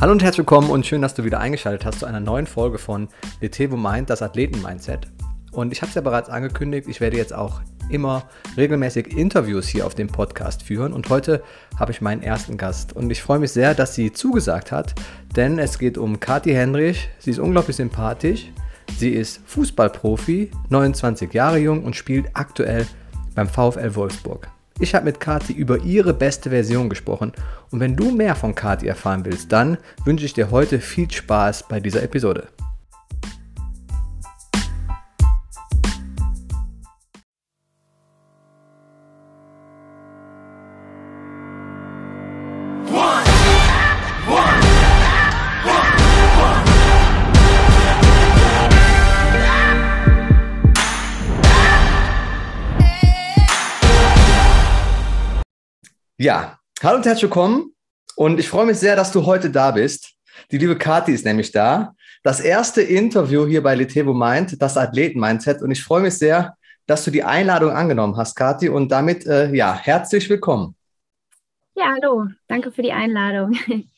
Hallo und herzlich willkommen und schön, dass du wieder eingeschaltet hast zu einer neuen Folge von Letevo Mind, das Athleten-Mindset. Und ich habe es ja bereits angekündigt, ich werde jetzt auch immer regelmäßig Interviews hier auf dem Podcast führen und heute habe ich meinen ersten Gast und ich freue mich sehr, dass sie zugesagt hat, denn es geht um Kathi Henrich. Sie ist unglaublich sympathisch. Sie ist Fußballprofi, 29 Jahre jung und spielt aktuell beim VfL Wolfsburg. Ich habe mit Kati über ihre beste Version gesprochen und wenn du mehr von Kati erfahren willst, dann wünsche ich dir heute viel Spaß bei dieser Episode. Ja, hallo und herzlich willkommen. Und ich freue mich sehr, dass du heute da bist. Die liebe Kathi ist nämlich da. Das erste Interview hier bei Letevo Mind, das Athleten-Mindset. Und ich freue mich sehr, dass du die Einladung angenommen hast, Kathi. Und damit, äh, ja, herzlich willkommen. Ja, hallo. Danke für die Einladung.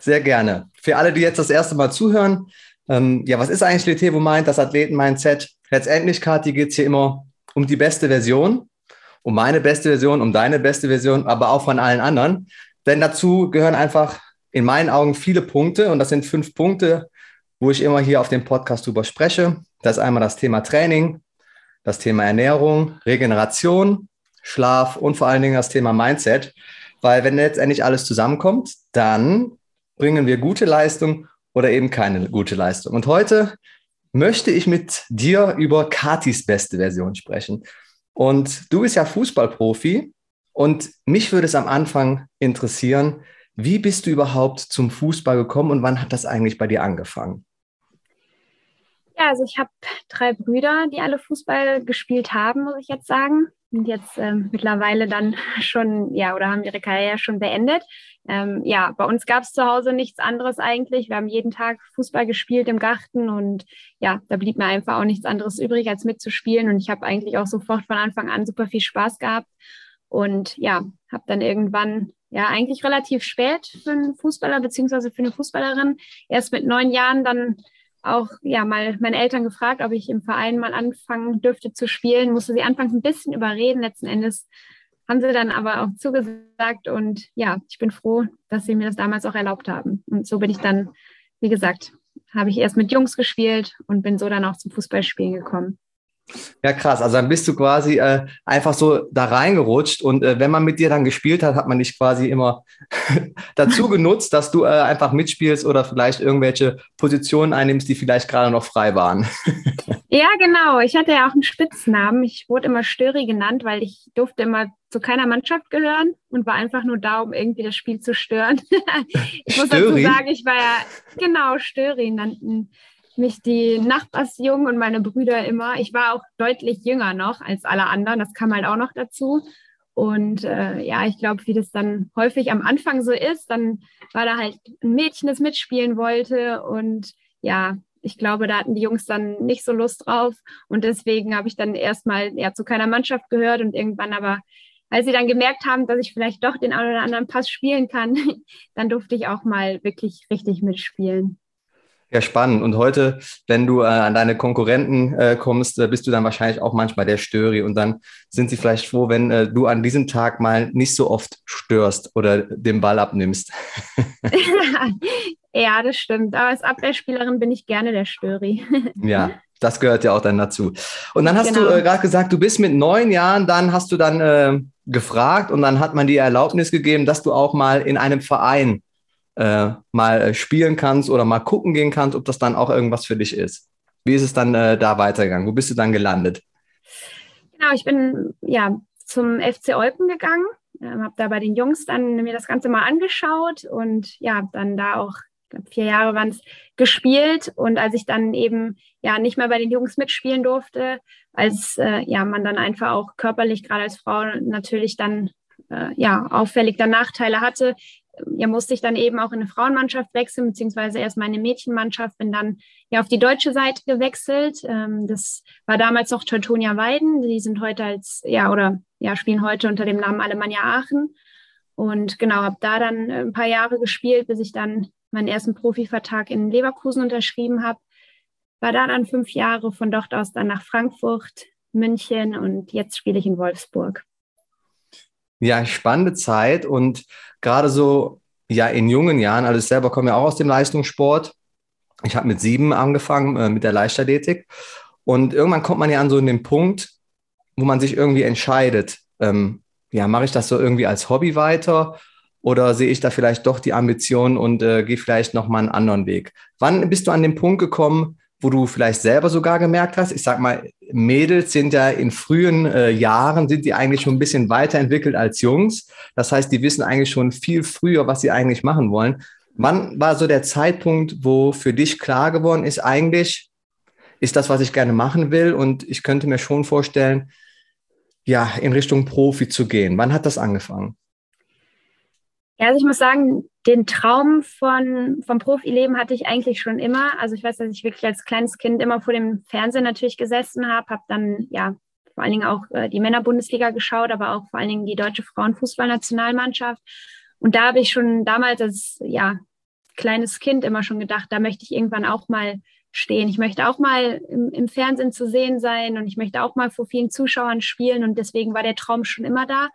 Sehr gerne. Für alle, die jetzt das erste Mal zuhören, ähm, ja, was ist eigentlich Letevo Mind, das Athleten-Mindset? Letztendlich, Kathi, geht es hier immer um die beste Version um meine beste Version, um deine beste Version, aber auch von allen anderen. Denn dazu gehören einfach in meinen Augen viele Punkte und das sind fünf Punkte, wo ich immer hier auf dem Podcast drüber spreche. Das ist einmal das Thema Training, das Thema Ernährung, Regeneration, Schlaf und vor allen Dingen das Thema Mindset. Weil wenn letztendlich alles zusammenkommt, dann bringen wir gute Leistung oder eben keine gute Leistung. Und heute möchte ich mit dir über Katis beste Version sprechen. Und du bist ja Fußballprofi und mich würde es am Anfang interessieren, wie bist du überhaupt zum Fußball gekommen und wann hat das eigentlich bei dir angefangen? Ja, also ich habe drei Brüder, die alle Fußball gespielt haben, muss ich jetzt sagen. Und jetzt ähm, mittlerweile dann schon, ja, oder haben ihre Karriere schon beendet. Ähm, ja, bei uns gab es zu Hause nichts anderes eigentlich. Wir haben jeden Tag Fußball gespielt im Garten und ja, da blieb mir einfach auch nichts anderes übrig, als mitzuspielen. Und ich habe eigentlich auch sofort von Anfang an super viel Spaß gehabt. Und ja, habe dann irgendwann, ja, eigentlich relativ spät für einen Fußballer beziehungsweise für eine Fußballerin, erst mit neun Jahren dann auch ja mal meine Eltern gefragt, ob ich im Verein mal anfangen dürfte zu spielen. Musste sie anfangs ein bisschen überreden. Letzten Endes haben sie dann aber auch zugesagt und ja, ich bin froh, dass sie mir das damals auch erlaubt haben. Und so bin ich dann, wie gesagt, habe ich erst mit Jungs gespielt und bin so dann auch zum Fußballspielen gekommen. Ja, krass. Also dann bist du quasi äh, einfach so da reingerutscht und äh, wenn man mit dir dann gespielt hat, hat man dich quasi immer dazu genutzt, dass du äh, einfach mitspielst oder vielleicht irgendwelche Positionen einnimmst, die vielleicht gerade noch frei waren. ja, genau. Ich hatte ja auch einen Spitznamen. Ich wurde immer Störi genannt, weil ich durfte immer zu keiner Mannschaft gehören und war einfach nur da, um irgendwie das Spiel zu stören. ich muss Störi? dazu sagen, ich war ja genau Störi nannten mich die Nachbarsjungen und meine Brüder immer. Ich war auch deutlich jünger noch als alle anderen. Das kam halt auch noch dazu. Und äh, ja, ich glaube, wie das dann häufig am Anfang so ist, dann war da halt ein Mädchen, das mitspielen wollte. Und ja, ich glaube, da hatten die Jungs dann nicht so Lust drauf. Und deswegen habe ich dann erstmal ja, zu keiner Mannschaft gehört und irgendwann aber, als sie dann gemerkt haben, dass ich vielleicht doch den einen oder anderen Pass spielen kann, dann durfte ich auch mal wirklich richtig mitspielen. Ja, spannend. Und heute, wenn du äh, an deine Konkurrenten äh, kommst, äh, bist du dann wahrscheinlich auch manchmal der Störi. Und dann sind sie vielleicht froh, wenn äh, du an diesem Tag mal nicht so oft störst oder den Ball abnimmst. ja, das stimmt. Aber als Abwehrspielerin bin ich gerne der Störi. ja, das gehört ja auch dann dazu. Und dann hast genau. du äh, gerade gesagt, du bist mit neun Jahren, dann hast du dann äh, gefragt und dann hat man die Erlaubnis gegeben, dass du auch mal in einem Verein äh, mal äh, spielen kannst oder mal gucken gehen kannst, ob das dann auch irgendwas für dich ist. Wie ist es dann äh, da weitergegangen? Wo bist du dann gelandet? Genau, ich bin ja zum FC Eupen gegangen, ähm, habe da bei den Jungs dann mir das Ganze mal angeschaut und ja, dann da auch vier Jahre waren es gespielt und als ich dann eben ja nicht mehr bei den Jungs mitspielen durfte, als äh, ja man dann einfach auch körperlich gerade als Frau natürlich dann äh, ja auffällig dann Nachteile hatte, ja, musste ich dann eben auch in eine Frauenmannschaft wechseln, beziehungsweise erst meine Mädchenmannschaft, bin dann ja auf die deutsche Seite gewechselt. Ähm, das war damals noch Teutonia Weiden. Die sind heute als, ja, oder ja, spielen heute unter dem Namen Alemannia Aachen. Und genau, habe da dann ein paar Jahre gespielt, bis ich dann meinen ersten Profivertrag in Leverkusen unterschrieben habe. War da dann fünf Jahre, von dort aus dann nach Frankfurt, München und jetzt spiele ich in Wolfsburg. Ja, spannende Zeit und gerade so ja in jungen Jahren, also ich selber komme ja auch aus dem Leistungssport. Ich habe mit sieben angefangen äh, mit der Leichtathletik und irgendwann kommt man ja an so den Punkt, wo man sich irgendwie entscheidet, ähm, ja, mache ich das so irgendwie als Hobby weiter oder sehe ich da vielleicht doch die Ambition und äh, gehe vielleicht noch mal einen anderen Weg? Wann bist du an den Punkt gekommen, wo du vielleicht selber sogar gemerkt hast, ich sag mal, Mädels sind ja in frühen äh, Jahren, sind die eigentlich schon ein bisschen weiterentwickelt als Jungs. Das heißt, die wissen eigentlich schon viel früher, was sie eigentlich machen wollen. Wann war so der Zeitpunkt, wo für dich klar geworden ist, eigentlich ist das, was ich gerne machen will und ich könnte mir schon vorstellen, ja, in Richtung Profi zu gehen. Wann hat das angefangen? Ja, also ich muss sagen, den Traum von, vom Profileben hatte ich eigentlich schon immer. Also ich weiß, dass ich wirklich als kleines Kind immer vor dem Fernsehen natürlich gesessen habe, habe dann ja vor allen Dingen auch äh, die Männerbundesliga geschaut, aber auch vor allen Dingen die deutsche Frauenfußballnationalmannschaft. Und da habe ich schon damals als ja, kleines Kind immer schon gedacht, da möchte ich irgendwann auch mal stehen. Ich möchte auch mal im, im Fernsehen zu sehen sein und ich möchte auch mal vor vielen Zuschauern spielen. Und deswegen war der Traum schon immer da.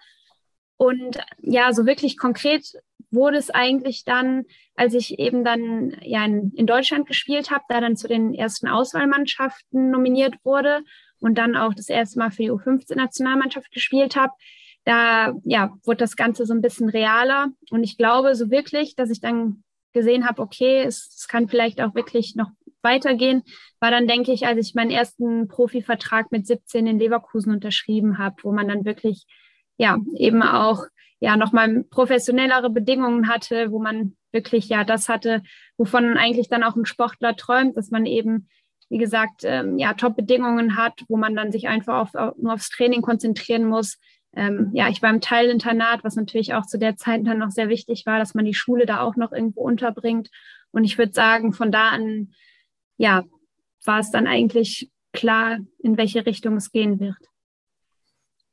Und ja, so wirklich konkret wurde es eigentlich dann, als ich eben dann ja in, in Deutschland gespielt habe, da dann zu den ersten Auswahlmannschaften nominiert wurde und dann auch das erste Mal für die U15-Nationalmannschaft gespielt habe. Da ja, wurde das Ganze so ein bisschen realer. Und ich glaube so wirklich, dass ich dann gesehen habe, okay, es, es kann vielleicht auch wirklich noch weitergehen, war dann, denke ich, als ich meinen ersten Profivertrag mit 17 in Leverkusen unterschrieben habe, wo man dann wirklich ja, eben auch ja nochmal professionellere Bedingungen hatte, wo man wirklich ja das hatte, wovon eigentlich dann auch ein Sportler träumt, dass man eben, wie gesagt, ähm, ja, Top-Bedingungen hat, wo man dann sich einfach auf, auf, nur aufs Training konzentrieren muss. Ähm, ja, ich war im Teilinternat, was natürlich auch zu der Zeit dann noch sehr wichtig war, dass man die Schule da auch noch irgendwo unterbringt. Und ich würde sagen, von da an, ja, war es dann eigentlich klar, in welche Richtung es gehen wird.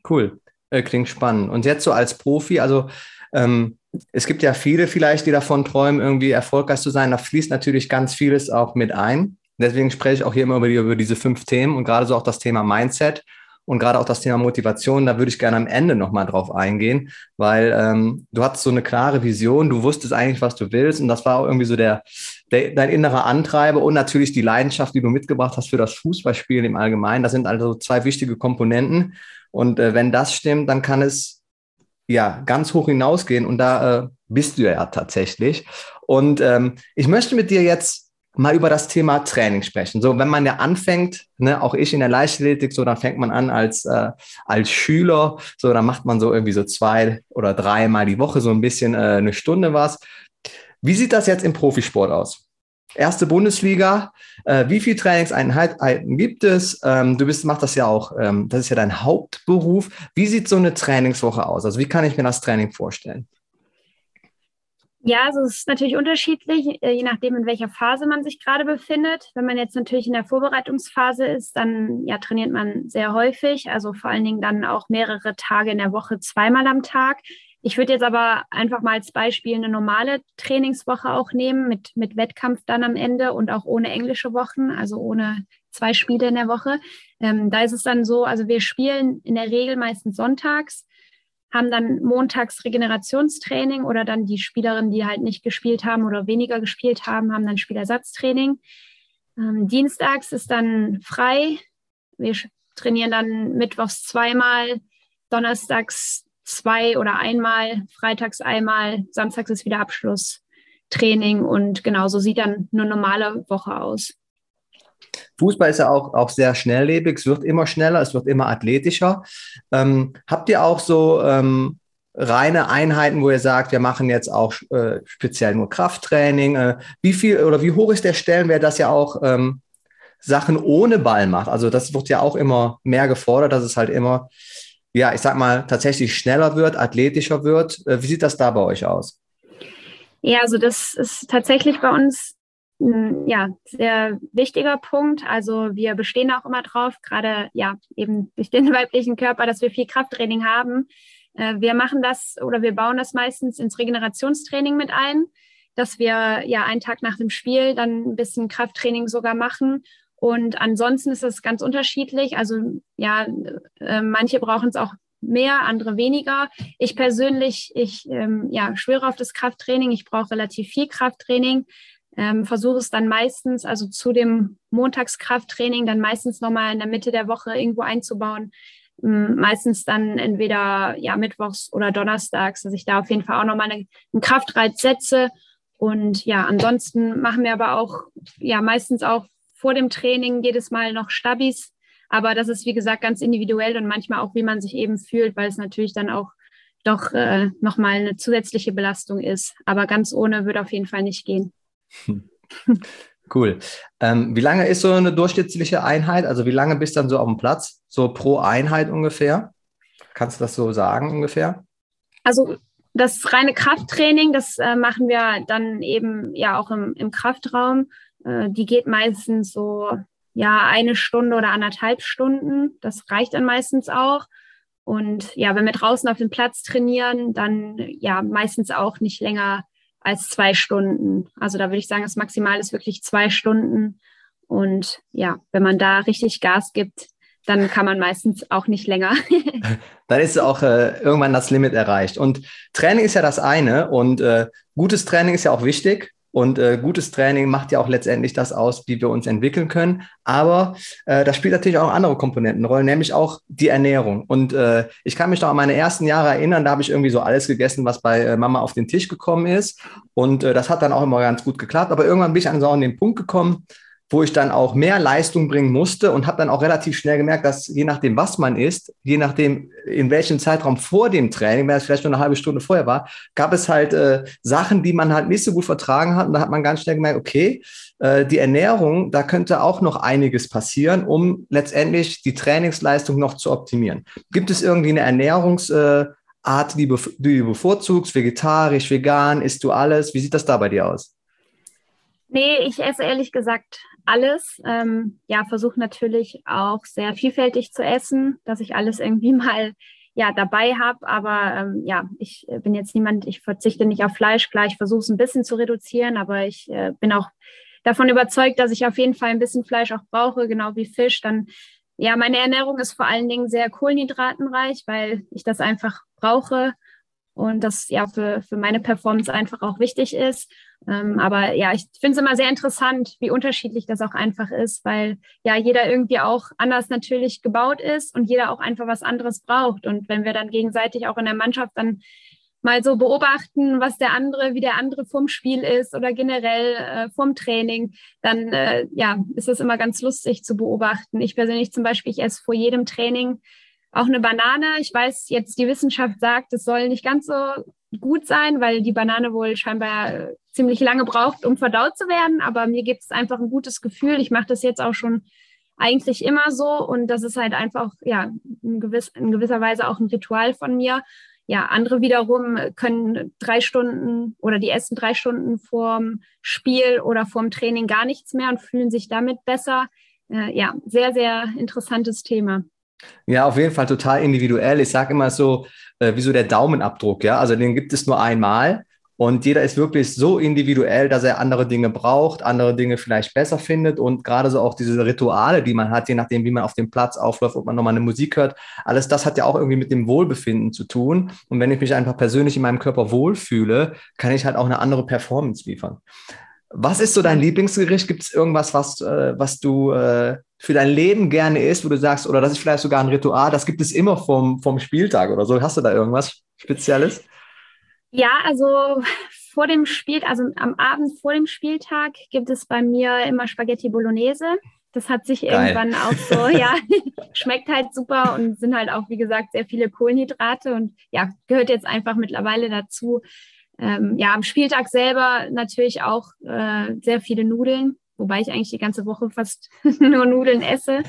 Cool. Äh, klingt spannend. Und jetzt so als Profi, also ähm, es gibt ja viele vielleicht, die davon träumen, irgendwie erfolgreich zu sein. Da fließt natürlich ganz vieles auch mit ein. Deswegen spreche ich auch hier immer über, die, über diese fünf Themen und gerade so auch das Thema Mindset und gerade auch das Thema Motivation. Da würde ich gerne am Ende nochmal drauf eingehen, weil ähm, du hattest so eine klare Vision, du wusstest eigentlich, was du willst und das war auch irgendwie so der, der, dein innerer Antreiber und natürlich die Leidenschaft, die du mitgebracht hast für das Fußballspielen im Allgemeinen. Das sind also zwei wichtige Komponenten. Und äh, wenn das stimmt, dann kann es ja ganz hoch hinausgehen und da äh, bist du ja tatsächlich. Und ähm, ich möchte mit dir jetzt mal über das Thema Training sprechen. So, wenn man ja anfängt, ne, auch ich in der Leichtathletik, so, dann fängt man an als, äh, als Schüler, so, dann macht man so irgendwie so zwei oder dreimal die Woche so ein bisschen äh, eine Stunde was. Wie sieht das jetzt im Profisport aus? Erste Bundesliga. Äh, wie viele Trainingseinheiten gibt es? Ähm, du bist, machst das ja auch, ähm, das ist ja dein Hauptberuf. Wie sieht so eine Trainingswoche aus? Also wie kann ich mir das Training vorstellen? Ja, also es ist natürlich unterschiedlich, äh, je nachdem, in welcher Phase man sich gerade befindet. Wenn man jetzt natürlich in der Vorbereitungsphase ist, dann ja, trainiert man sehr häufig, also vor allen Dingen dann auch mehrere Tage in der Woche, zweimal am Tag. Ich würde jetzt aber einfach mal als Beispiel eine normale Trainingswoche auch nehmen, mit, mit Wettkampf dann am Ende und auch ohne englische Wochen, also ohne zwei Spiele in der Woche. Ähm, da ist es dann so, also wir spielen in der Regel meistens sonntags, haben dann montags Regenerationstraining oder dann die Spielerinnen, die halt nicht gespielt haben oder weniger gespielt haben, haben dann Spielersatztraining. Ähm, dienstags ist dann frei. Wir trainieren dann mittwochs zweimal, donnerstags zwei oder einmal, freitags einmal, samstags ist wieder Abschlusstraining und genau so sieht dann eine normale Woche aus. Fußball ist ja auch, auch sehr schnelllebig, es wird immer schneller, es wird immer athletischer. Ähm, habt ihr auch so ähm, reine Einheiten, wo ihr sagt, wir machen jetzt auch äh, speziell nur Krafttraining? Äh, wie viel oder wie hoch ist der Stellenwert, dass ihr auch ähm, Sachen ohne Ball macht? Also das wird ja auch immer mehr gefordert, dass es halt immer ja, ich sag mal, tatsächlich schneller wird, athletischer wird. Äh, wie sieht das da bei euch aus? Ja, also das ist tatsächlich bei uns ein ja, sehr wichtiger Punkt. Also wir bestehen auch immer drauf, gerade ja eben durch den weiblichen Körper, dass wir viel Krafttraining haben. Äh, wir machen das oder wir bauen das meistens ins Regenerationstraining mit ein. dass wir ja einen Tag nach dem Spiel dann ein bisschen Krafttraining sogar machen. Und ansonsten ist es ganz unterschiedlich. Also ja, äh, manche brauchen es auch mehr, andere weniger. Ich persönlich, ich ähm, ja, schwöre auf das Krafttraining. Ich brauche relativ viel Krafttraining. Ähm, versuche es dann meistens, also zu dem Montagskrafttraining, dann meistens nochmal in der Mitte der Woche irgendwo einzubauen. Ähm, meistens dann entweder ja mittwochs oder donnerstags, dass ich da auf jeden Fall auch nochmal eine, einen Kraftreiz setze. Und ja, ansonsten machen wir aber auch ja meistens auch vor dem Training jedes Mal noch Stabis. Aber das ist, wie gesagt, ganz individuell und manchmal auch, wie man sich eben fühlt, weil es natürlich dann auch doch äh, nochmal eine zusätzliche Belastung ist. Aber ganz ohne würde auf jeden Fall nicht gehen. Cool. Ähm, wie lange ist so eine durchschnittliche Einheit? Also wie lange bist du dann so auf dem Platz? So pro Einheit ungefähr? Kannst du das so sagen ungefähr? Also das reine Krafttraining, das äh, machen wir dann eben ja auch im, im Kraftraum. Äh, die geht meistens so ja eine Stunde oder anderthalb Stunden. Das reicht dann meistens auch. Und ja, wenn wir draußen auf dem Platz trainieren, dann ja meistens auch nicht länger als zwei Stunden. Also da würde ich sagen, das Maximal ist wirklich zwei Stunden. Und ja, wenn man da richtig Gas gibt, dann kann man meistens auch nicht länger. dann ist auch äh, irgendwann das Limit erreicht. Und Training ist ja das eine und äh, gutes Training ist ja auch wichtig. Und äh, gutes Training macht ja auch letztendlich das aus, wie wir uns entwickeln können. Aber äh, da spielt natürlich auch andere Komponenten Rolle, nämlich auch die Ernährung. Und äh, ich kann mich noch an meine ersten Jahre erinnern, da habe ich irgendwie so alles gegessen, was bei äh, Mama auf den Tisch gekommen ist. Und äh, das hat dann auch immer ganz gut geklappt. Aber irgendwann bin ich an so an den Punkt gekommen, wo ich dann auch mehr Leistung bringen musste und habe dann auch relativ schnell gemerkt, dass je nachdem, was man isst, je nachdem, in welchem Zeitraum vor dem Training, wenn es vielleicht nur eine halbe Stunde vorher war, gab es halt äh, Sachen, die man halt nicht so gut vertragen hat. Und da hat man ganz schnell gemerkt, okay, äh, die Ernährung, da könnte auch noch einiges passieren, um letztendlich die Trainingsleistung noch zu optimieren. Gibt es irgendwie eine Ernährungsart, äh, die, die du bevorzugst, vegetarisch, vegan, isst du alles? Wie sieht das da bei dir aus? Nee, ich esse ehrlich gesagt alles. Ähm, ja, versuche natürlich auch sehr vielfältig zu essen, dass ich alles irgendwie mal ja dabei habe. Aber ähm, ja, ich äh, bin jetzt niemand, ich verzichte nicht auf Fleisch. Klar, ich versuche es ein bisschen zu reduzieren, aber ich äh, bin auch davon überzeugt, dass ich auf jeden Fall ein bisschen Fleisch auch brauche, genau wie Fisch. Dann ja, meine Ernährung ist vor allen Dingen sehr kohlenhydratenreich, weil ich das einfach brauche und das ja für, für meine Performance einfach auch wichtig ist. Ähm, aber ja, ich finde es immer sehr interessant, wie unterschiedlich das auch einfach ist, weil ja jeder irgendwie auch anders natürlich gebaut ist und jeder auch einfach was anderes braucht. Und wenn wir dann gegenseitig auch in der Mannschaft dann mal so beobachten, was der andere, wie der andere vorm Spiel ist oder generell äh, vorm Training, dann äh, ja, ist es immer ganz lustig zu beobachten. Ich persönlich zum Beispiel, ich esse vor jedem Training auch eine Banane. Ich weiß jetzt, die Wissenschaft sagt, es soll nicht ganz so gut sein, weil die Banane wohl scheinbar äh, ziemlich lange braucht, um verdaut zu werden. Aber mir gibt es einfach ein gutes Gefühl. Ich mache das jetzt auch schon eigentlich immer so und das ist halt einfach ja in, gewiss, in gewisser Weise auch ein Ritual von mir. Ja, andere wiederum können drei Stunden oder die essen drei Stunden vorm Spiel oder vorm Training gar nichts mehr und fühlen sich damit besser. Äh, ja, sehr, sehr interessantes Thema. Ja, auf jeden Fall total individuell. Ich sage immer so, äh, wie so der Daumenabdruck, ja. Also den gibt es nur einmal und jeder ist wirklich so individuell, dass er andere Dinge braucht, andere Dinge vielleicht besser findet und gerade so auch diese Rituale, die man hat, je nachdem, wie man auf dem Platz aufläuft, ob man nochmal eine Musik hört, alles das hat ja auch irgendwie mit dem Wohlbefinden zu tun. Und wenn ich mich einfach persönlich in meinem Körper wohlfühle, kann ich halt auch eine andere Performance liefern. Was ist so dein Lieblingsgericht? Gibt es irgendwas, was, äh, was du äh, für dein Leben gerne isst, wo du sagst, oder das ist vielleicht sogar ein Ritual, das gibt es immer vom, vom Spieltag oder so? Hast du da irgendwas Spezielles? Ja, also vor dem Spiel, also am Abend vor dem Spieltag gibt es bei mir immer Spaghetti Bolognese. Das hat sich Geil. irgendwann auch so, ja, schmeckt halt super und sind halt auch, wie gesagt, sehr viele Kohlenhydrate und ja, gehört jetzt einfach mittlerweile dazu ähm, ja, am Spieltag selber natürlich auch äh, sehr viele Nudeln, wobei ich eigentlich die ganze Woche fast nur Nudeln esse.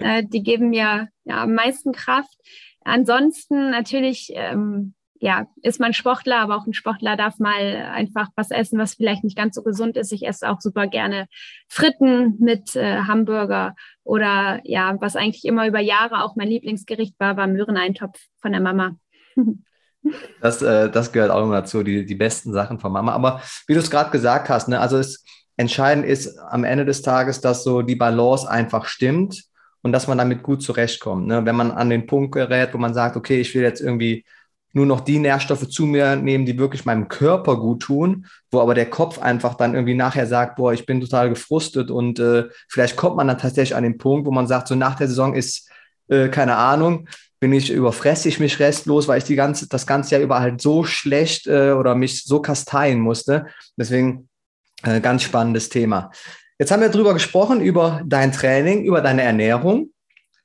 Äh, die geben mir ja am meisten Kraft. Ansonsten natürlich, ähm, ja, ist man Sportler, aber auch ein Sportler darf mal einfach was essen, was vielleicht nicht ganz so gesund ist. Ich esse auch super gerne Fritten mit äh, Hamburger oder ja, was eigentlich immer über Jahre auch mein Lieblingsgericht war, war Möhreneintopf von der Mama. Das, äh, das gehört auch immer dazu, die, die besten Sachen von Mama. Aber wie du es gerade gesagt hast, ne, also es entscheidend ist am Ende des Tages, dass so die Balance einfach stimmt und dass man damit gut zurechtkommt. Ne? Wenn man an den Punkt gerät, wo man sagt, okay, ich will jetzt irgendwie nur noch die Nährstoffe zu mir nehmen, die wirklich meinem Körper gut tun, wo aber der Kopf einfach dann irgendwie nachher sagt, boah, ich bin total gefrustet und äh, vielleicht kommt man dann tatsächlich an den Punkt, wo man sagt, so nach der Saison ist, äh, keine Ahnung, bin ich, überfresse ich mich restlos, weil ich die ganze, das ganze Jahr über halt so schlecht äh, oder mich so kasteien musste. Deswegen äh, ganz spannendes Thema. Jetzt haben wir darüber gesprochen, über dein Training, über deine Ernährung.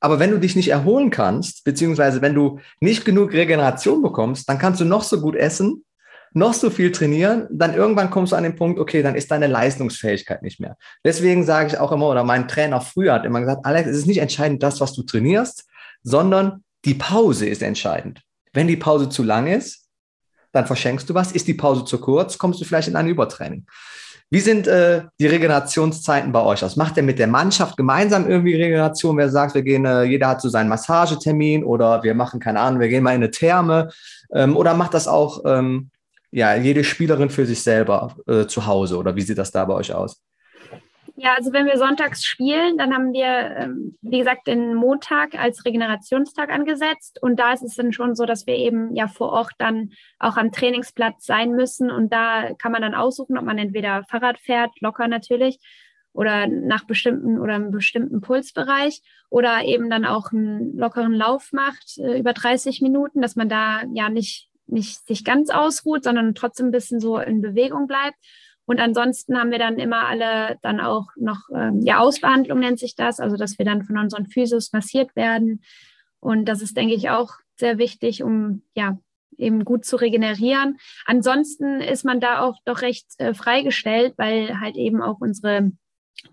Aber wenn du dich nicht erholen kannst, beziehungsweise wenn du nicht genug Regeneration bekommst, dann kannst du noch so gut essen, noch so viel trainieren, dann irgendwann kommst du an den Punkt, okay, dann ist deine Leistungsfähigkeit nicht mehr. Deswegen sage ich auch immer, oder mein Trainer früher hat immer gesagt, Alex, es ist nicht entscheidend das, was du trainierst, sondern die Pause ist entscheidend. Wenn die Pause zu lang ist, dann verschenkst du was. Ist die Pause zu kurz, kommst du vielleicht in ein Übertraining. Wie sind äh, die Regenerationszeiten bei euch aus? Macht ihr mit der Mannschaft gemeinsam irgendwie Regeneration? Wer sagt, wir gehen, äh, jeder hat so seinen Massagetermin oder wir machen, keine Ahnung, wir gehen mal in eine Therme? Ähm, oder macht das auch ähm, ja, jede Spielerin für sich selber äh, zu Hause? Oder wie sieht das da bei euch aus? Ja, also wenn wir sonntags spielen, dann haben wir, ähm, wie gesagt, den Montag als Regenerationstag angesetzt. Und da ist es dann schon so, dass wir eben ja vor Ort dann auch am Trainingsplatz sein müssen. Und da kann man dann aussuchen, ob man entweder Fahrrad fährt, locker natürlich, oder nach bestimmten oder einem bestimmten Pulsbereich oder eben dann auch einen lockeren Lauf macht äh, über 30 Minuten, dass man da ja nicht, nicht sich ganz ausruht, sondern trotzdem ein bisschen so in Bewegung bleibt. Und ansonsten haben wir dann immer alle dann auch noch, ähm, ja, Ausbehandlung nennt sich das, also dass wir dann von unseren Physios massiert werden. Und das ist, denke ich, auch sehr wichtig, um ja eben gut zu regenerieren. Ansonsten ist man da auch doch recht äh, freigestellt, weil halt eben auch unsere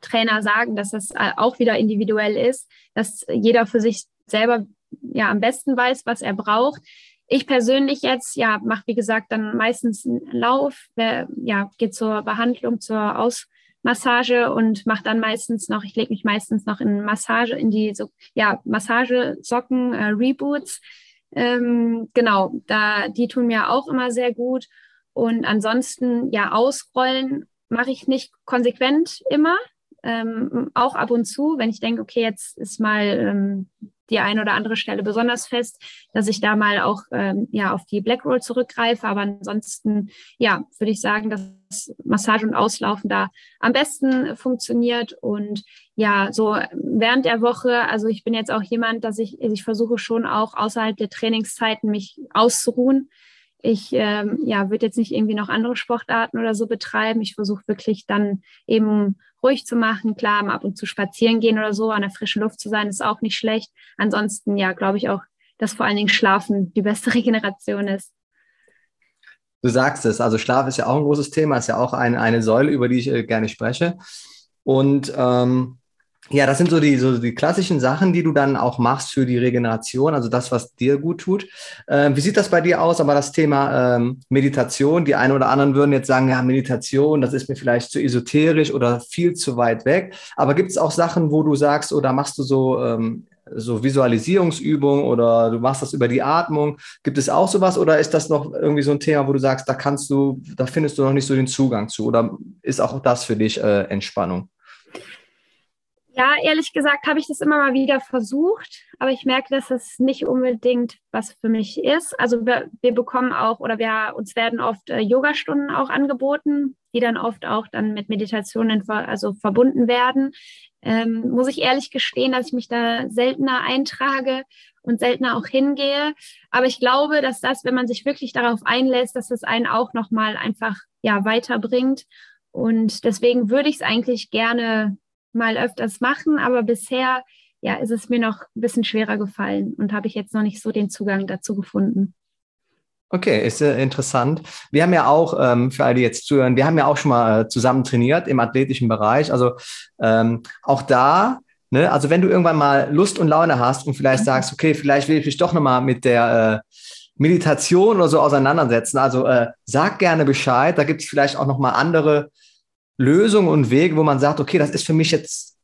Trainer sagen, dass das äh, auch wieder individuell ist, dass jeder für sich selber ja am besten weiß, was er braucht. Ich persönlich jetzt, ja, mache wie gesagt dann meistens einen Lauf, ja, geht zur Behandlung, zur Ausmassage und mache dann meistens noch, ich lege mich meistens noch in Massage, in die so, ja, Massagesocken, äh, Reboots. Ähm, genau, da, die tun mir auch immer sehr gut. Und ansonsten, ja, ausrollen mache ich nicht konsequent immer. Ähm, auch ab und zu, wenn ich denke, okay, jetzt ist mal ähm, die eine oder andere Stelle besonders fest, dass ich da mal auch ähm, ja auf die Black Roll zurückgreife. Aber ansonsten, ja, würde ich sagen, dass Massage und Auslaufen da am besten funktioniert. Und ja, so während der Woche, also ich bin jetzt auch jemand, dass ich, ich versuche schon auch außerhalb der Trainingszeiten mich auszuruhen. Ich ähm, ja, würde jetzt nicht irgendwie noch andere Sportarten oder so betreiben. Ich versuche wirklich dann eben ruhig zu machen. Klar, ab und zu spazieren gehen oder so, an der frischen Luft zu sein, ist auch nicht schlecht. Ansonsten, ja, glaube ich auch, dass vor allen Dingen Schlafen die beste Regeneration ist. Du sagst es, also Schlaf ist ja auch ein großes Thema, ist ja auch eine, eine Säule, über die ich äh, gerne spreche. Und ähm, ja, das sind so die, so die klassischen Sachen, die du dann auch machst für die Regeneration, also das, was dir gut tut. Ähm, wie sieht das bei dir aus? Aber das Thema ähm, Meditation, die einen oder anderen würden jetzt sagen, ja, Meditation, das ist mir vielleicht zu esoterisch oder viel zu weit weg. Aber gibt es auch Sachen, wo du sagst, oder machst du so, ähm, so Visualisierungsübungen oder du machst das über die Atmung? Gibt es auch sowas oder ist das noch irgendwie so ein Thema, wo du sagst, da kannst du, da findest du noch nicht so den Zugang zu? Oder ist auch das für dich äh, Entspannung? Ja, ehrlich gesagt habe ich das immer mal wieder versucht, aber ich merke, dass es nicht unbedingt was für mich ist. Also wir, wir bekommen auch oder wir uns werden oft äh, Yogastunden auch angeboten, die dann oft auch dann mit Meditationen also verbunden werden. Ähm, muss ich ehrlich gestehen, dass ich mich da seltener eintrage und seltener auch hingehe. Aber ich glaube, dass das, wenn man sich wirklich darauf einlässt, dass es einen auch nochmal einfach ja weiterbringt. Und deswegen würde ich es eigentlich gerne mal öfters machen, aber bisher ja, ist es mir noch ein bisschen schwerer gefallen und habe ich jetzt noch nicht so den Zugang dazu gefunden. Okay, ist äh, interessant. Wir haben ja auch, ähm, für alle, die jetzt zuhören, wir haben ja auch schon mal äh, zusammen trainiert im athletischen Bereich. Also ähm, auch da, ne, also wenn du irgendwann mal Lust und Laune hast und vielleicht mhm. sagst, okay, vielleicht will ich mich doch nochmal mit der äh, Meditation oder so auseinandersetzen. Also äh, sag gerne Bescheid. Da gibt es vielleicht auch nochmal andere Lösungen und Wege, wo man sagt, okay, das ist für mich jetzt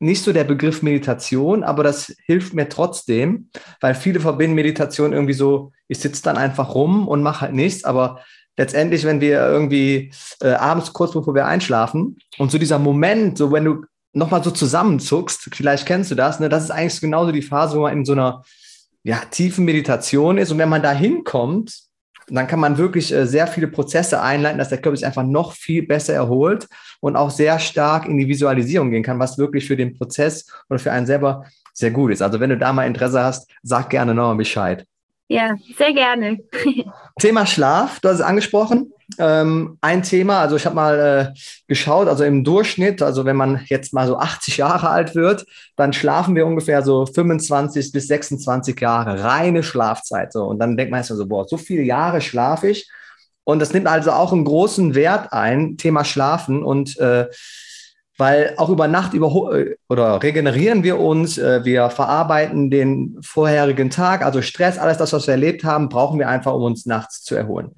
nicht so der Begriff Meditation, aber das hilft mir trotzdem, weil viele verbinden Meditation irgendwie so, ich sitze dann einfach rum und mache halt nichts, aber letztendlich, wenn wir irgendwie äh, abends kurz bevor wir einschlafen und so dieser Moment, so wenn du nochmal so zusammenzuckst, vielleicht kennst du das, ne, das ist eigentlich genauso die Phase, wo man in so einer ja, tiefen Meditation ist. Und wenn man da hinkommt, dann kann man wirklich äh, sehr viele Prozesse einleiten, dass der Körper sich einfach noch viel besser erholt und auch sehr stark in die Visualisierung gehen kann, was wirklich für den Prozess oder für einen selber sehr gut ist. Also wenn du da mal Interesse hast, sag gerne nochmal Bescheid. Ja, sehr gerne. Thema Schlaf, du hast es angesprochen. Ähm, ein Thema, also ich habe mal äh, geschaut, also im Durchschnitt, also wenn man jetzt mal so 80 Jahre alt wird, dann schlafen wir ungefähr so 25 bis 26 Jahre, reine Schlafzeit. So. Und dann denkt man erstmal so, boah, so viele Jahre schlafe ich. Und das nimmt also auch einen großen Wert ein, Thema Schlafen. Und äh, weil auch über Nacht über oder regenerieren wir uns, äh, wir verarbeiten den vorherigen Tag, also Stress, alles das, was wir erlebt haben, brauchen wir einfach, um uns nachts zu erholen.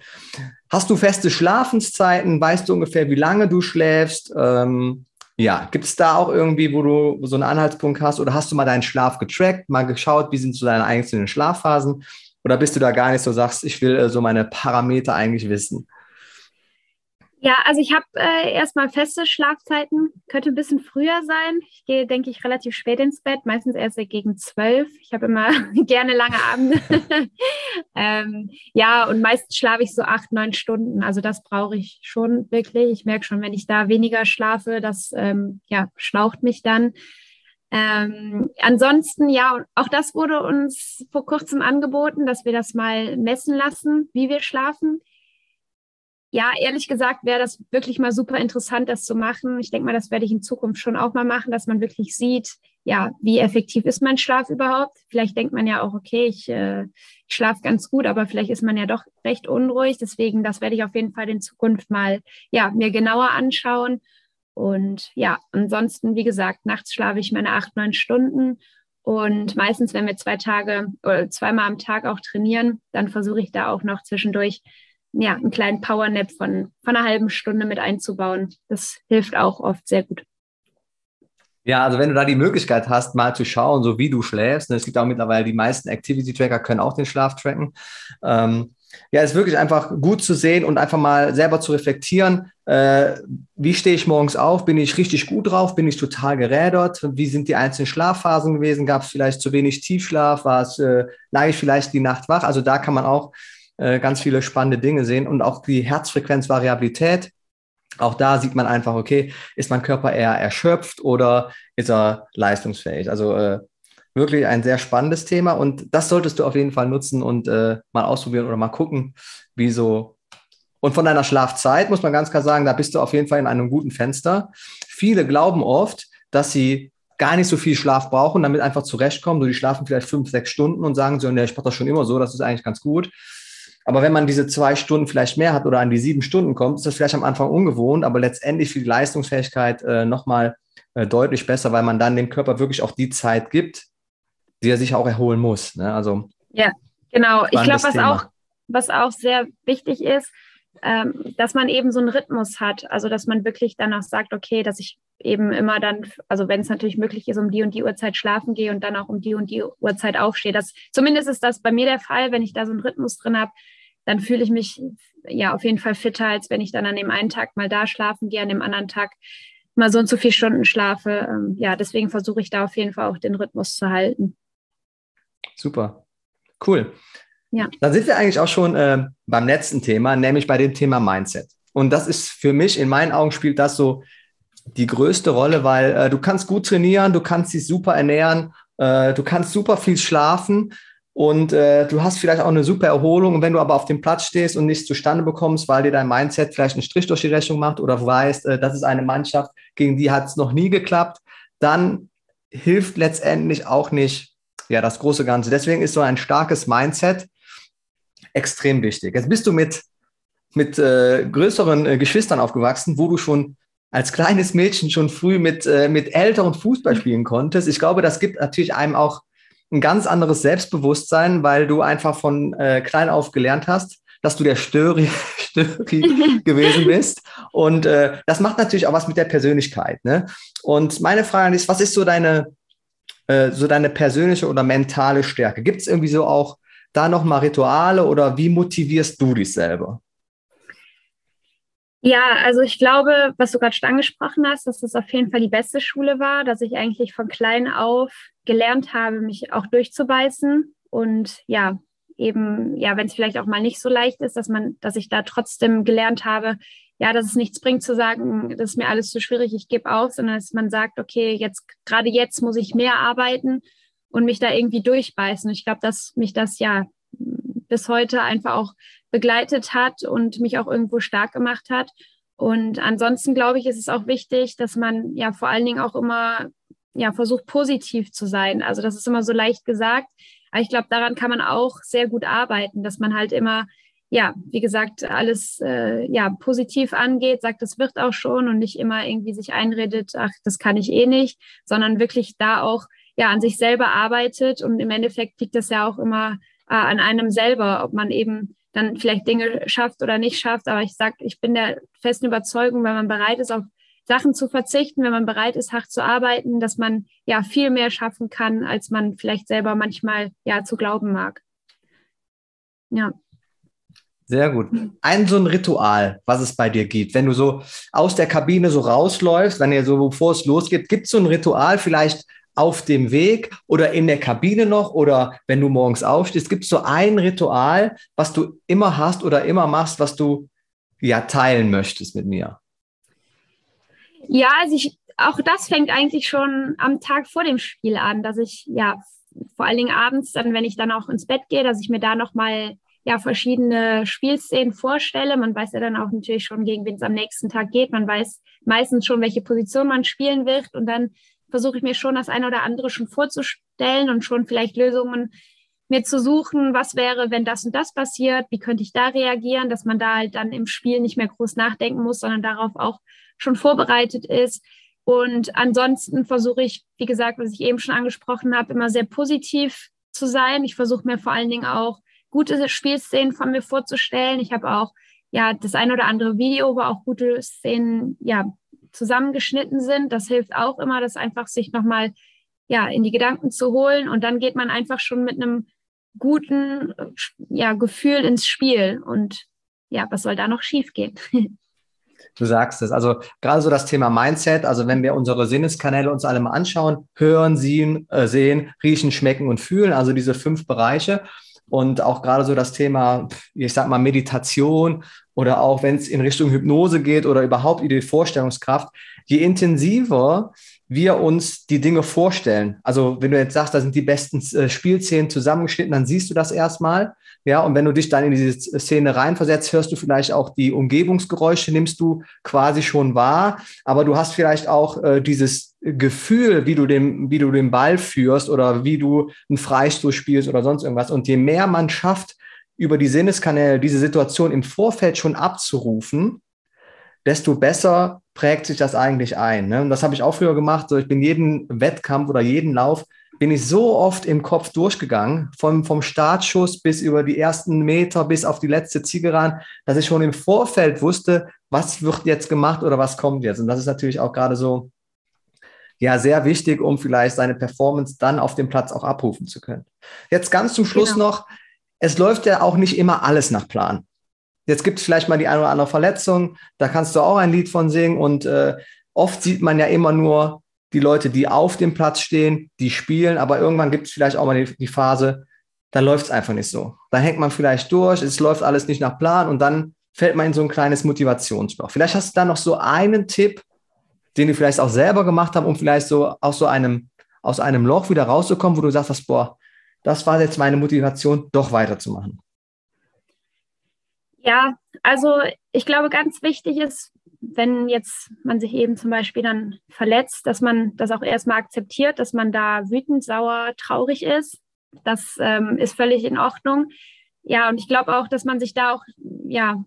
Hast du feste Schlafenszeiten? Weißt du ungefähr, wie lange du schläfst? Ähm, ja, gibt es da auch irgendwie, wo du so einen Anhaltspunkt hast oder hast du mal deinen Schlaf getrackt, mal geschaut, wie sind so deine einzelnen Schlafphasen? Oder bist du da gar nicht so, sagst, ich will äh, so meine Parameter eigentlich wissen? Ja, also ich habe äh, erstmal feste Schlafzeiten, könnte ein bisschen früher sein. Ich gehe, denke ich, relativ spät ins Bett, meistens erst gegen zwölf. Ich habe immer gerne lange Abende. ähm, ja, und meistens schlafe ich so acht, neun Stunden. Also das brauche ich schon wirklich. Ich merke schon, wenn ich da weniger schlafe, das ähm, ja, schlaucht mich dann. Ähm, ansonsten, ja, auch das wurde uns vor kurzem angeboten, dass wir das mal messen lassen, wie wir schlafen ja, ehrlich gesagt wäre das wirklich mal super interessant, das zu machen. Ich denke mal, das werde ich in Zukunft schon auch mal machen, dass man wirklich sieht, ja, wie effektiv ist mein Schlaf überhaupt. Vielleicht denkt man ja auch, okay, ich, äh, ich schlafe ganz gut, aber vielleicht ist man ja doch recht unruhig. Deswegen, das werde ich auf jeden Fall in Zukunft mal, ja, mir genauer anschauen. Und ja, ansonsten, wie gesagt, nachts schlafe ich meine acht, neun Stunden. Und meistens, wenn wir zwei Tage oder zweimal am Tag auch trainieren, dann versuche ich da auch noch zwischendurch ja, einen kleinen Powernap von, von einer halben Stunde mit einzubauen. Das hilft auch oft sehr gut. Ja, also wenn du da die Möglichkeit hast, mal zu schauen, so wie du schläfst, ne, es gibt auch mittlerweile die meisten Activity-Tracker können auch den Schlaf tracken. Ähm, ja, ist wirklich einfach gut zu sehen und einfach mal selber zu reflektieren. Äh, wie stehe ich morgens auf? Bin ich richtig gut drauf? Bin ich total gerädert? Wie sind die einzelnen Schlafphasen gewesen? Gab es vielleicht zu wenig Tiefschlaf? War es, äh, lag ich vielleicht die Nacht wach? Also da kann man auch äh, ganz viele spannende Dinge sehen und auch die Herzfrequenzvariabilität. Auch da sieht man einfach, okay, ist mein Körper eher erschöpft oder ist er leistungsfähig? Also äh, wirklich ein sehr spannendes Thema und das solltest du auf jeden Fall nutzen und äh, mal ausprobieren oder mal gucken, wie so. Und von deiner Schlafzeit muss man ganz klar sagen, da bist du auf jeden Fall in einem guten Fenster. Viele glauben oft, dass sie gar nicht so viel Schlaf brauchen, damit einfach zurechtkommen. So, die schlafen vielleicht fünf, sechs Stunden und sagen so, ne, ich mache das schon immer so, das ist eigentlich ganz gut. Aber wenn man diese zwei Stunden vielleicht mehr hat oder an die sieben Stunden kommt, ist das vielleicht am Anfang ungewohnt, aber letztendlich für die Leistungsfähigkeit äh, nochmal äh, deutlich besser, weil man dann dem Körper wirklich auch die Zeit gibt, die er sich auch erholen muss. Ne? Also, ja, genau. Ich glaube, was auch, was auch sehr wichtig ist, ähm, dass man eben so einen Rhythmus hat. Also, dass man wirklich danach sagt, okay, dass ich eben immer dann, also wenn es natürlich möglich ist, um die und die Uhrzeit schlafen gehe und dann auch um die und die Uhrzeit aufstehe. Das, zumindest ist das bei mir der Fall, wenn ich da so einen Rhythmus drin habe, dann fühle ich mich ja auf jeden Fall fitter, als wenn ich dann an dem einen Tag mal da schlafen gehe, an dem anderen Tag mal so und so viele Stunden schlafe. Ähm, ja, deswegen versuche ich da auf jeden Fall auch den Rhythmus zu halten. Super, cool. Ja. Dann sind wir eigentlich auch schon äh, beim letzten Thema, nämlich bei dem Thema Mindset. Und das ist für mich, in meinen Augen spielt das so die größte Rolle, weil äh, du kannst gut trainieren, du kannst dich super ernähren, äh, du kannst super viel schlafen, und äh, du hast vielleicht auch eine super Erholung. Und wenn du aber auf dem Platz stehst und nichts zustande bekommst, weil dir dein Mindset vielleicht einen Strich durch die Rechnung macht oder weißt, äh, das ist eine Mannschaft, gegen die hat es noch nie geklappt, dann hilft letztendlich auch nicht ja, das große Ganze. Deswegen ist so ein starkes Mindset extrem wichtig. Jetzt bist du mit, mit äh, größeren äh, Geschwistern aufgewachsen, wo du schon als kleines Mädchen schon früh mit, äh, mit älteren Fußball spielen konntest. Ich glaube, das gibt natürlich einem auch ein ganz anderes Selbstbewusstsein, weil du einfach von äh, klein auf gelernt hast, dass du der Störi gewesen bist. Und äh, das macht natürlich auch was mit der Persönlichkeit. Ne? Und meine Frage ist, was ist so deine, äh, so deine persönliche oder mentale Stärke? Gibt es irgendwie so auch da nochmal Rituale oder wie motivierst du dich selber? Ja, also ich glaube, was du gerade schon angesprochen hast, dass das auf jeden Fall die beste Schule war, dass ich eigentlich von klein auf gelernt habe, mich auch durchzubeißen und ja, eben, ja, wenn es vielleicht auch mal nicht so leicht ist, dass man, dass ich da trotzdem gelernt habe, ja, dass es nichts bringt zu sagen, das ist mir alles zu schwierig, ich gebe auf, sondern dass man sagt, okay, jetzt, gerade jetzt muss ich mehr arbeiten und mich da irgendwie durchbeißen. Ich glaube, dass mich das ja bis heute einfach auch begleitet hat und mich auch irgendwo stark gemacht hat. Und ansonsten glaube ich, ist es auch wichtig, dass man ja vor allen Dingen auch immer ja versucht positiv zu sein. Also das ist immer so leicht gesagt, aber ich glaube, daran kann man auch sehr gut arbeiten, dass man halt immer ja, wie gesagt, alles äh, ja positiv angeht, sagt, das wird auch schon und nicht immer irgendwie sich einredet, ach, das kann ich eh nicht, sondern wirklich da auch ja an sich selber arbeitet und im Endeffekt liegt das ja auch immer äh, an einem selber, ob man eben dann vielleicht Dinge schafft oder nicht schafft. Aber ich sage, ich bin der festen Überzeugung, wenn man bereit ist, auf Sachen zu verzichten, wenn man bereit ist, hart zu arbeiten, dass man ja viel mehr schaffen kann, als man vielleicht selber manchmal ja zu glauben mag. Ja. Sehr gut. Ein so ein Ritual, was es bei dir gibt, wenn du so aus der Kabine so rausläufst, wenn ihr so, bevor es losgeht, gibt es so ein Ritual, vielleicht auf dem Weg oder in der Kabine noch oder wenn du morgens aufstehst? Gibt es so ein Ritual, was du immer hast oder immer machst, was du ja teilen möchtest mit mir? Ja, also ich, auch das fängt eigentlich schon am Tag vor dem Spiel an, dass ich ja vor allen Dingen abends dann, wenn ich dann auch ins Bett gehe, dass ich mir da nochmal ja verschiedene Spielszenen vorstelle. Man weiß ja dann auch natürlich schon, gegen wen es am nächsten Tag geht. Man weiß meistens schon, welche Position man spielen wird und dann versuche ich mir schon das eine oder andere schon vorzustellen und schon vielleicht Lösungen mir zu suchen, was wäre, wenn das und das passiert, wie könnte ich da reagieren, dass man da halt dann im Spiel nicht mehr groß nachdenken muss, sondern darauf auch schon vorbereitet ist. Und ansonsten versuche ich, wie gesagt, was ich eben schon angesprochen habe, immer sehr positiv zu sein. Ich versuche mir vor allen Dingen auch gute Spielszenen von mir vorzustellen. Ich habe auch ja das ein oder andere Video, wo auch gute Szenen ja zusammengeschnitten sind. Das hilft auch immer, das einfach sich nochmal ja, in die Gedanken zu holen. Und dann geht man einfach schon mit einem guten ja, Gefühl ins Spiel. Und ja, was soll da noch schiefgehen? Du sagst es. Also gerade so das Thema Mindset, also wenn wir unsere Sinneskanäle uns alle mal anschauen, hören, sehen, äh, sehen, riechen, schmecken und fühlen, also diese fünf Bereiche. Und auch gerade so das Thema, ich sag mal, Meditation oder auch wenn es in Richtung Hypnose geht oder überhaupt die Vorstellungskraft, je intensiver wir uns die Dinge vorstellen. Also wenn du jetzt sagst, da sind die besten äh, Spielszenen zusammengeschnitten, dann siehst du das erstmal. Ja, und wenn du dich dann in diese Szene reinversetzt, hörst du vielleicht auch die Umgebungsgeräusche, nimmst du quasi schon wahr. Aber du hast vielleicht auch äh, dieses Gefühl, wie du den, wie du den Ball führst oder wie du einen Freistoß spielst oder sonst irgendwas. Und je mehr man schafft, über die Sinneskanäle diese Situation im Vorfeld schon abzurufen, desto besser prägt sich das eigentlich ein. Ne? Und das habe ich auch früher gemacht. So, ich bin jeden Wettkampf oder jeden Lauf bin ich so oft im Kopf durchgegangen, vom, vom Startschuss bis über die ersten Meter bis auf die letzte Zielgeraden, dass ich schon im Vorfeld wusste, was wird jetzt gemacht oder was kommt jetzt. Und das ist natürlich auch gerade so, ja, sehr wichtig, um vielleicht seine Performance dann auf dem Platz auch abrufen zu können. Jetzt ganz zum Schluss genau. noch, es läuft ja auch nicht immer alles nach Plan. Jetzt gibt es vielleicht mal die eine oder andere Verletzung, da kannst du auch ein Lied von singen und äh, oft sieht man ja immer nur die Leute, die auf dem Platz stehen, die spielen, aber irgendwann gibt es vielleicht auch mal die, die Phase, da läuft es einfach nicht so. Da hängt man vielleicht durch, es läuft alles nicht nach Plan und dann fällt man in so ein kleines Motivationsloch. Vielleicht hast du da noch so einen Tipp, den du vielleicht auch selber gemacht hast, um vielleicht so aus so einem, aus einem Loch wieder rauszukommen, wo du sagst, boah, das war jetzt meine Motivation, doch weiterzumachen. Ja, also ich glaube, ganz wichtig ist, wenn jetzt man sich eben zum Beispiel dann verletzt, dass man das auch erstmal akzeptiert, dass man da wütend, sauer, traurig ist. Das ähm, ist völlig in Ordnung. Ja, und ich glaube auch, dass man sich da auch ja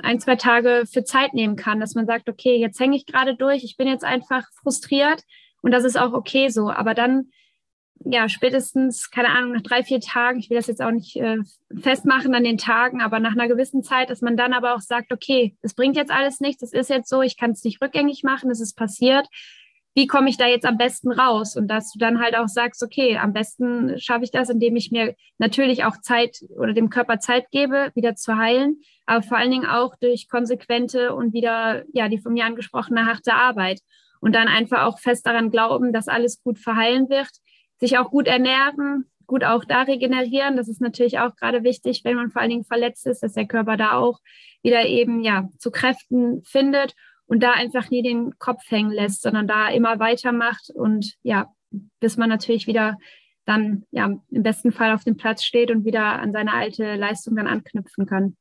ein, zwei Tage für Zeit nehmen kann, dass man sagt, okay, jetzt hänge ich gerade durch, ich bin jetzt einfach frustriert und das ist auch okay so. Aber dann ja, spätestens, keine Ahnung, nach drei, vier Tagen, ich will das jetzt auch nicht äh, festmachen an den Tagen, aber nach einer gewissen Zeit, dass man dann aber auch sagt, okay, es bringt jetzt alles nichts, es ist jetzt so, ich kann es nicht rückgängig machen, es ist passiert. Wie komme ich da jetzt am besten raus? Und dass du dann halt auch sagst, okay, am besten schaffe ich das, indem ich mir natürlich auch Zeit oder dem Körper Zeit gebe, wieder zu heilen, aber vor allen Dingen auch durch konsequente und wieder, ja, die von mir angesprochene harte Arbeit. Und dann einfach auch fest daran glauben, dass alles gut verheilen wird sich auch gut ernähren, gut auch da regenerieren. Das ist natürlich auch gerade wichtig, wenn man vor allen Dingen verletzt ist, dass der Körper da auch wieder eben ja zu Kräften findet und da einfach nie den Kopf hängen lässt, sondern da immer weitermacht und ja, bis man natürlich wieder dann ja im besten Fall auf dem Platz steht und wieder an seine alte Leistung dann anknüpfen kann.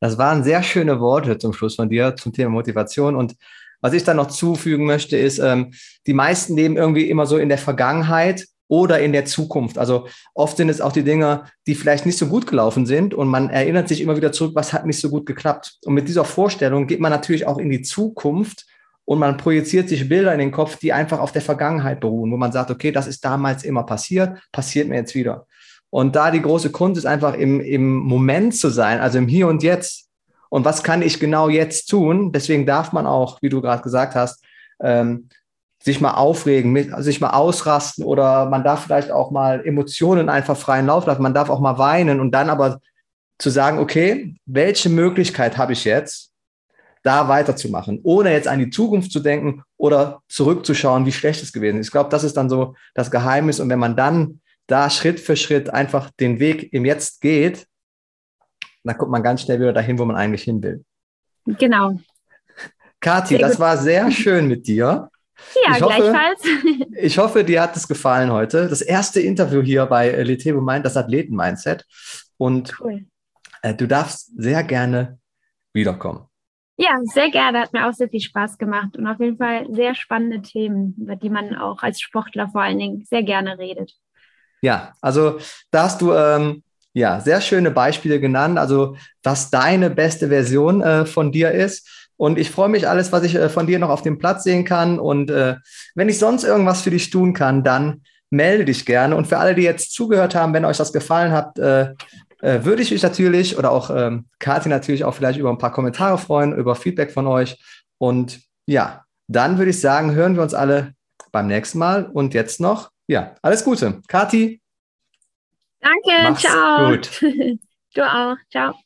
Das waren sehr schöne Worte zum Schluss von dir zum Thema Motivation und was ich dann noch zufügen möchte, ist, ähm, die meisten leben irgendwie immer so in der Vergangenheit oder in der Zukunft. Also oft sind es auch die Dinge, die vielleicht nicht so gut gelaufen sind und man erinnert sich immer wieder zurück, was hat nicht so gut geklappt. Und mit dieser Vorstellung geht man natürlich auch in die Zukunft und man projiziert sich Bilder in den Kopf, die einfach auf der Vergangenheit beruhen, wo man sagt, okay, das ist damals immer passiert, passiert mir jetzt wieder. Und da die große Kunst ist einfach im, im Moment zu sein, also im Hier und Jetzt und was kann ich genau jetzt tun? Deswegen darf man auch, wie du gerade gesagt hast, ähm, sich mal aufregen, sich mal ausrasten oder man darf vielleicht auch mal Emotionen einfach freien Lauf lassen. Man darf auch mal weinen und dann aber zu sagen, okay, welche Möglichkeit habe ich jetzt, da weiterzumachen, ohne jetzt an die Zukunft zu denken oder zurückzuschauen, wie schlecht es gewesen ist. Ich glaube, das ist dann so das Geheimnis. Und wenn man dann da Schritt für Schritt einfach den Weg im Jetzt geht, dann kommt man ganz schnell wieder dahin, wo man eigentlich hin will. Genau. Kathi, das war sehr schön mit dir. Ja, ich hoffe, gleichfalls. Ich hoffe, dir hat es gefallen heute. Das erste Interview hier bei Letebo Mind, das Athleten-Mindset. Und cool. äh, du darfst sehr gerne wiederkommen. Ja, sehr gerne. Hat mir auch sehr viel Spaß gemacht und auf jeden Fall sehr spannende Themen, über die man auch als Sportler vor allen Dingen sehr gerne redet. Ja, also da hast du ähm, ja, sehr schöne Beispiele genannt, also was deine beste Version äh, von dir ist. Und ich freue mich alles, was ich äh, von dir noch auf dem Platz sehen kann. Und äh, wenn ich sonst irgendwas für dich tun kann, dann melde dich gerne. Und für alle, die jetzt zugehört haben, wenn euch das gefallen hat, äh, äh, würde ich mich natürlich oder auch ähm, Kathi natürlich auch vielleicht über ein paar Kommentare freuen, über Feedback von euch. Und ja, dann würde ich sagen, hören wir uns alle beim nächsten Mal. Und jetzt noch, ja, alles Gute. Kathi, Danke, Mach's ciao. Gut. Du auch, ciao.